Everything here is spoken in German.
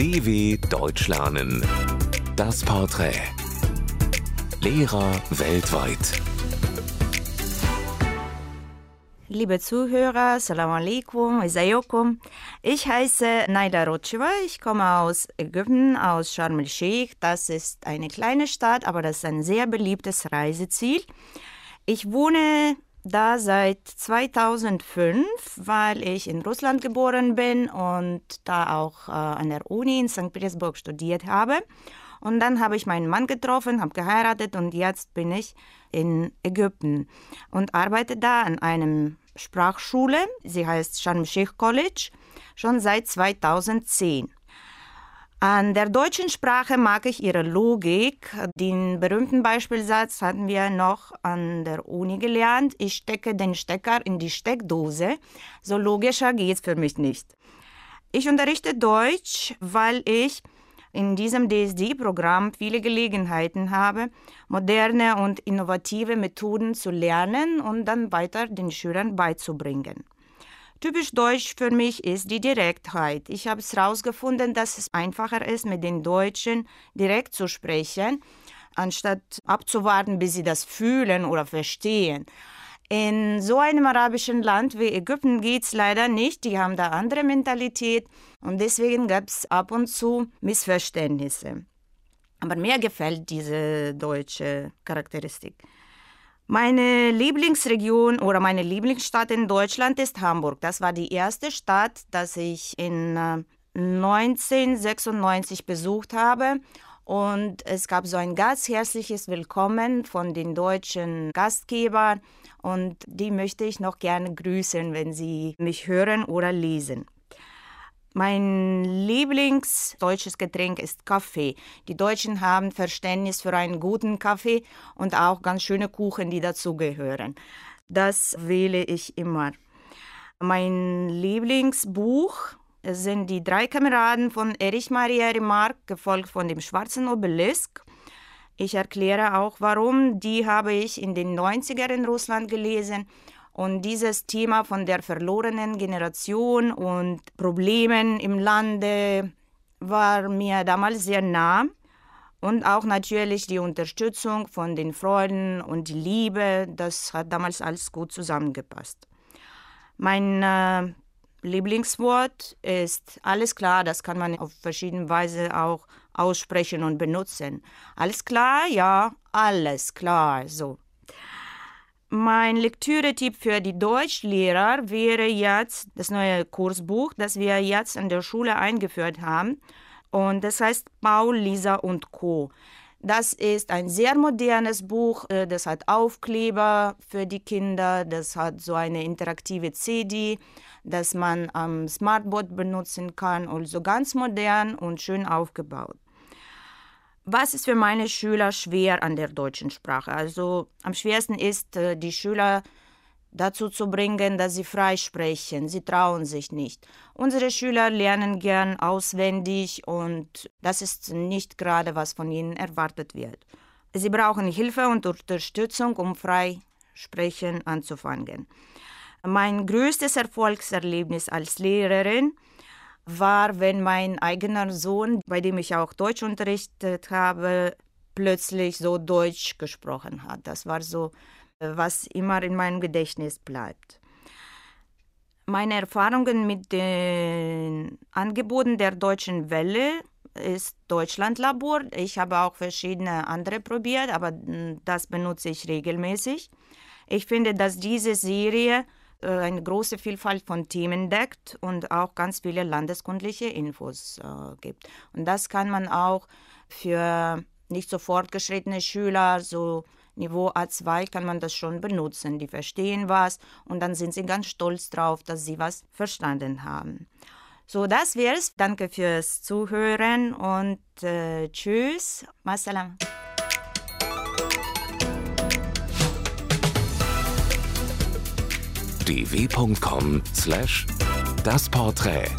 DW Deutsch lernen. Das Porträt. Lehrer weltweit. Liebe Zuhörer, Salam alaikum, Isayokum. Ich heiße Naida Rotscheva. Ich komme aus Ägypten, aus Sharm el-Sheikh. Das ist eine kleine Stadt, aber das ist ein sehr beliebtes Reiseziel. Ich wohne da seit 2005, weil ich in Russland geboren bin und da auch äh, an der Uni in St. Petersburg studiert habe. Und dann habe ich meinen Mann getroffen, habe geheiratet und jetzt bin ich in Ägypten und arbeite da an einem Sprachschule. Sie heißt Sharm Sheikh College schon seit 2010. An der deutschen Sprache mag ich ihre Logik. Den berühmten Beispielsatz hatten wir noch an der Uni gelernt. Ich stecke den Stecker in die Steckdose. So logischer geht es für mich nicht. Ich unterrichte Deutsch, weil ich in diesem DSD-Programm viele Gelegenheiten habe, moderne und innovative Methoden zu lernen und dann weiter den Schülern beizubringen. Typisch deutsch für mich ist die Direktheit. Ich habe es herausgefunden, dass es einfacher ist, mit den Deutschen direkt zu sprechen, anstatt abzuwarten, bis sie das fühlen oder verstehen. In so einem arabischen Land wie Ägypten geht es leider nicht. Die haben da andere Mentalität und deswegen gab es ab und zu Missverständnisse. Aber mir gefällt diese deutsche Charakteristik. Meine Lieblingsregion oder meine Lieblingsstadt in Deutschland ist Hamburg. Das war die erste Stadt, das ich in 1996 äh, besucht habe. Und es gab so ein ganz herzliches Willkommen von den deutschen Gastgebern. Und die möchte ich noch gerne grüßen, wenn sie mich hören oder lesen. Mein Lieblingsdeutsches Getränk ist Kaffee. Die Deutschen haben Verständnis für einen guten Kaffee und auch ganz schöne Kuchen, die dazugehören. Das wähle ich immer. Mein Lieblingsbuch sind die drei Kameraden von Erich Maria Remarque, gefolgt von dem Schwarzen Obelisk. Ich erkläre auch, warum. Die habe ich in den 90er in Russland gelesen und dieses Thema von der verlorenen Generation und Problemen im Lande war mir damals sehr nah. Und auch natürlich die Unterstützung von den Freunden und die Liebe, das hat damals alles gut zusammengepasst. Mein äh, Lieblingswort ist alles klar, das kann man auf verschiedene Weise auch aussprechen und benutzen. Alles klar? Ja, alles klar, so. Mein Lektüretipp für die Deutschlehrer wäre jetzt das neue Kursbuch, das wir jetzt an der Schule eingeführt haben. Und das heißt Paul, Lisa und Co. Das ist ein sehr modernes Buch. Äh, das hat Aufkleber für die Kinder. Das hat so eine interaktive CD, das man am Smartboard benutzen kann. Also ganz modern und schön aufgebaut. Was ist für meine Schüler schwer an der deutschen Sprache? Also am schwersten ist, äh, die Schüler dazu zu bringen, dass sie frei sprechen. Sie trauen sich nicht. Unsere Schüler lernen gern auswendig und das ist nicht gerade, was von ihnen erwartet wird. Sie brauchen Hilfe und Unterstützung, um frei sprechen anzufangen. Mein größtes Erfolgserlebnis als Lehrerin war, wenn mein eigener Sohn, bei dem ich auch Deutsch unterrichtet habe, plötzlich so Deutsch gesprochen hat. Das war so, was immer in meinem Gedächtnis bleibt. Meine Erfahrungen mit den Angeboten der Deutschen Welle ist Deutschlandlabor. Ich habe auch verschiedene andere probiert, aber das benutze ich regelmäßig. Ich finde, dass diese Serie äh, eine große Vielfalt von Themen deckt und auch ganz viele landeskundliche Infos äh, gibt. Und das kann man auch für nicht so fortgeschrittene Schüler, so Niveau A2, kann man das schon benutzen. Die verstehen was und dann sind sie ganz stolz drauf, dass sie was verstanden haben. So, das wär's. Danke fürs Zuhören und äh, tschüss. Masalam. dw.com/das Porträt